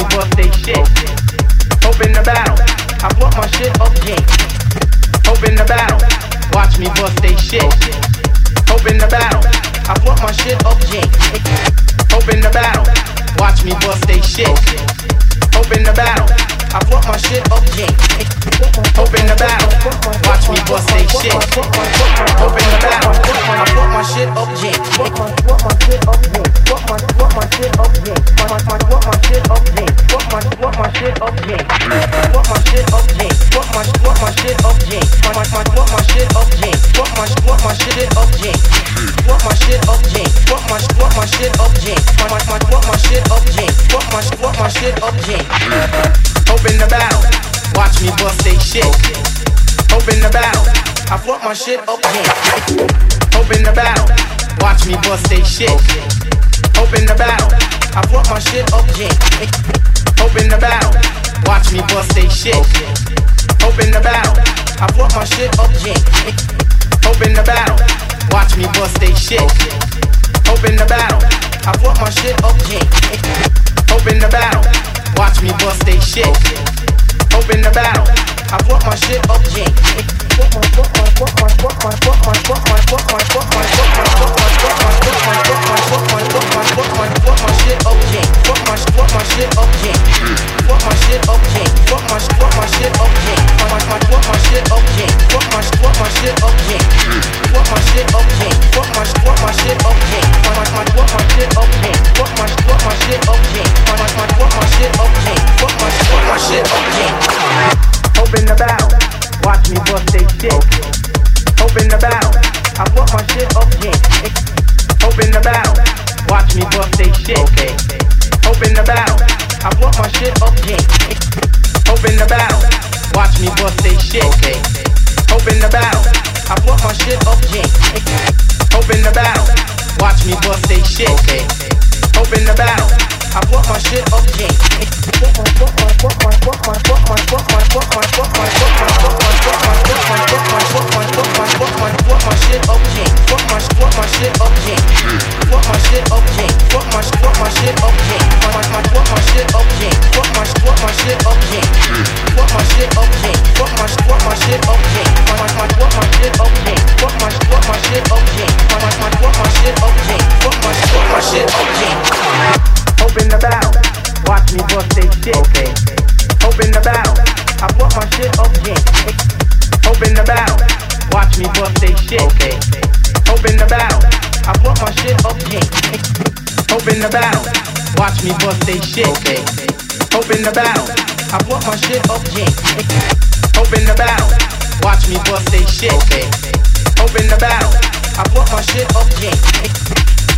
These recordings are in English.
Me bust they shit. Open the battle, I brought my shit up, yeah. Open the battle, watch me bust they shit. Open the battle, I brought my shit up, yeah. Open the battle, watch me bust they shit. Open the battle, I brought my shit up. Open the battle, watch me bust they shit. Open the battle, I brought my shit up, yeah. Brought my shit up, yeah. My shit up, yeah. Brought my shit my shit up, yeah. Brought my shit my shit up, yeah. Brought my brought my shit up, yeah. Brought my brought my shit up, yeah. Brought my shit my shit up, yeah. Brought my brought my shit up, yeah. Brought my brought my shit up, yeah. Open the battle, watch me bust they shit. Open the battle, I brought my shit up, yeah. Open the battle, watch me bust they shit. Open the battle, I brought my shit up, yeah. Open the battle, watch me bust they shit. Open the battle, I brought my shit up, yeah. Open the battle, watch me bust they shit. Open the battle, I brought my shit up, yeah. Open the battle, watch me bust they shit. Open the battle, I brought my shit up, yeah. Open the battle, watch me bust they shit. Open the battle, I brought my shit up, yeah. Open the battle, watch me bust they shit. Okay. Open the battle, I brought my shit up, yeah. Open the battle, watch me bust they shit. Okay. Open the battle, I brought my shit up, yeah. Open the battle, watch me bust they shit. Okay. Open the battle, I brought my shit up, yeah. Open the battle, watch me bust they shit. Okay. Open the battle, I brought my shit up, yeah. Open the battle, watch me bust they shit. Okay. Open the battle, I brought my shit up, yeah. Open the battle, watch me bust they shit. Okay. Open the battle, I brought my shit up, yeah. Open the battle, watch me bust they shit. Okay. Open the battle, I brought my shit up, yeah.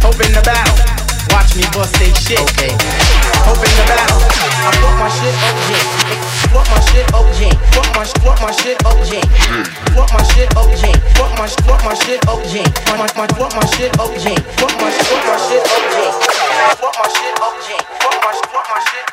Open the battle, watch me bust they shit. Okay. Open the battle, I brought my shit up, yeah. My shit up, yeah. My brought my shit up, yeah. My shit up, yeah. My brought my shit up, yeah. My my my my shit up, yeah. My brought my shit up, yeah. My shit up, yeah. My my shit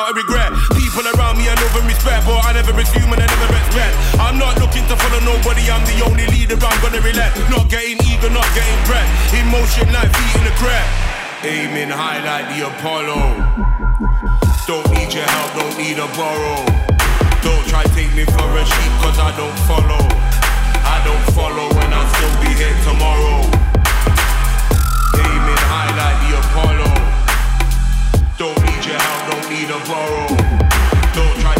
I live without a regret. People around me I love and respect, but I never assume and I never expect. I'm not looking to follow nobody. I'm the only leader. I'm gonna relent. Not getting eager, not getting breath. In motion like feet in the crap. Aiming high like the Apollo. Don't need your help, don't need a borrow. Don't try take me for a sheep, cause I don't follow. I don't follow when I'll still be here tomorrow. Aiming high like the Apollo. Don't need your help, don't need a borrow. Don't try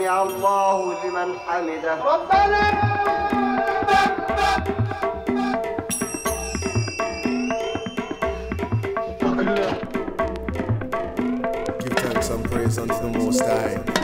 سمع الله لمن حمده Give thanks and praise unto the Most High.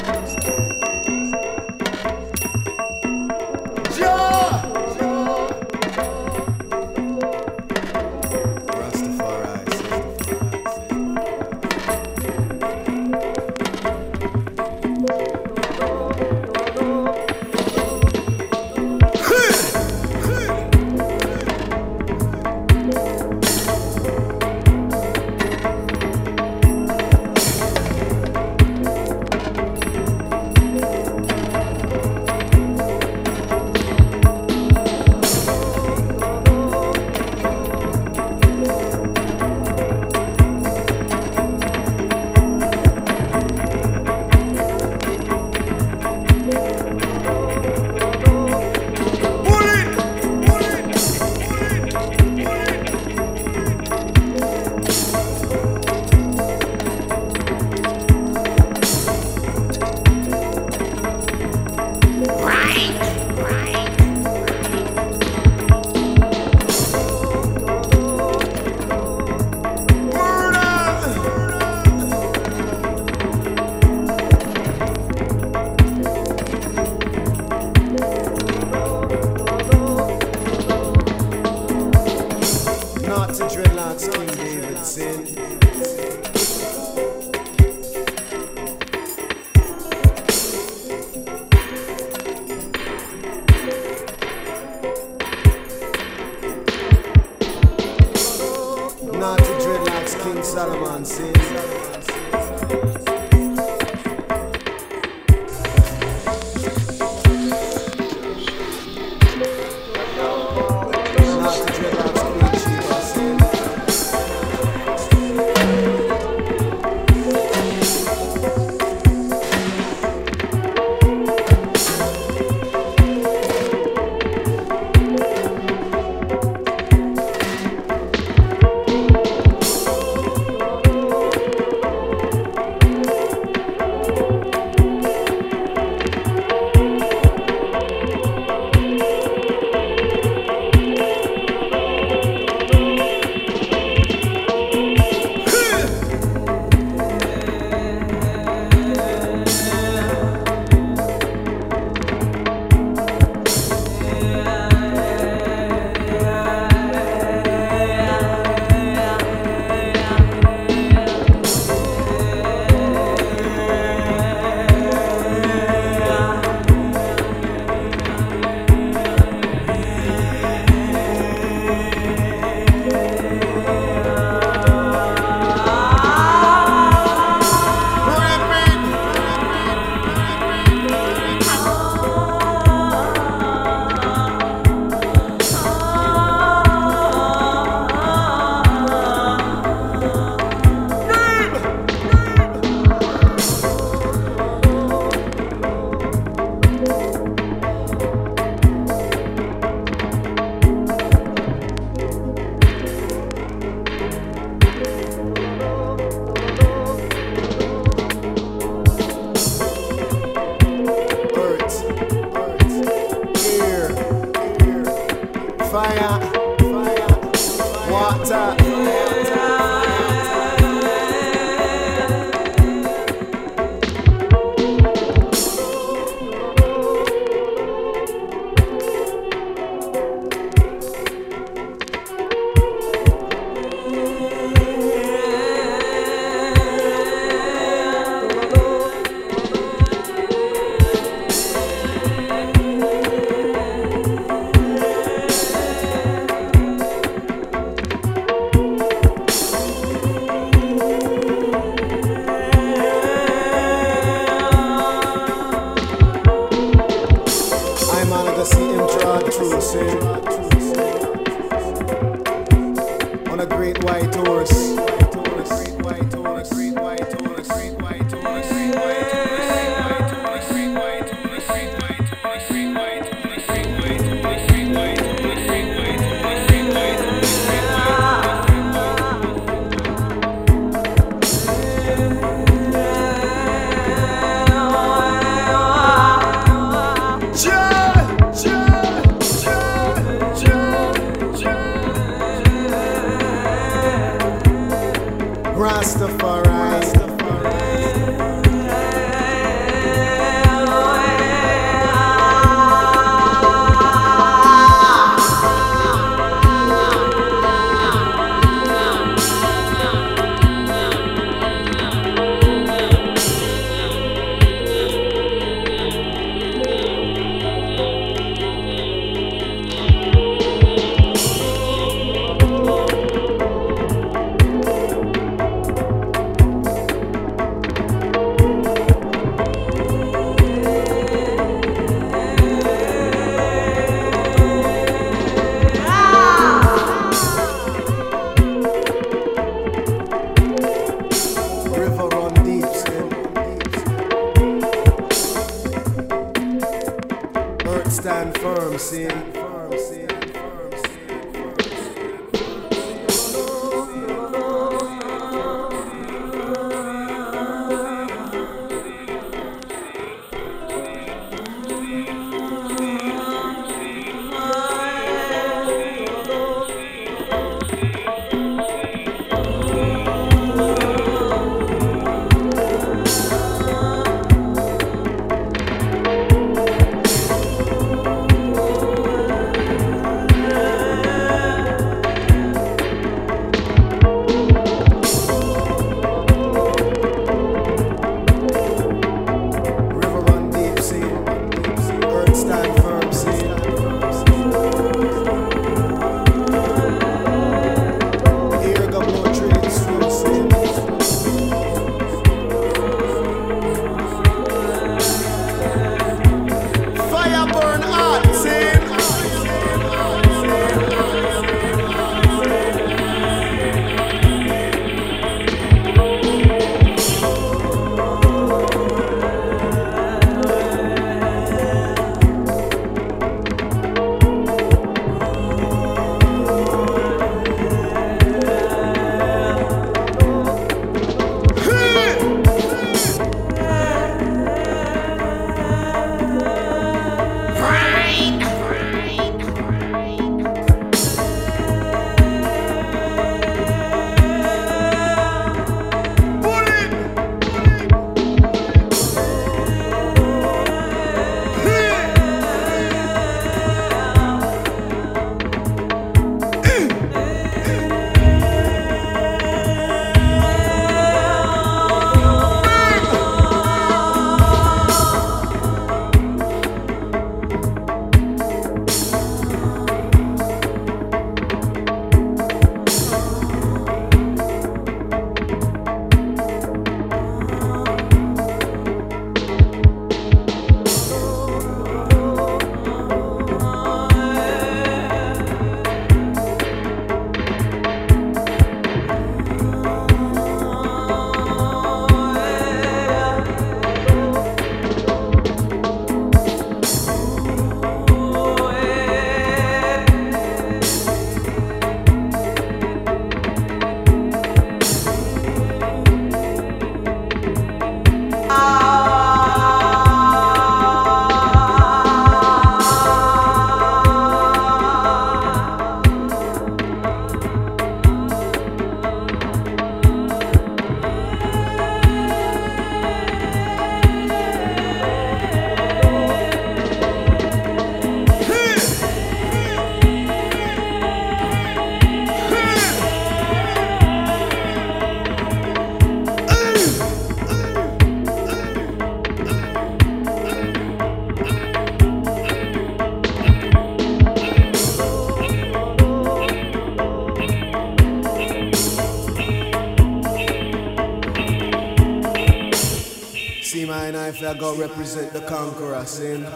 I gotta go represent the conqueror, sin.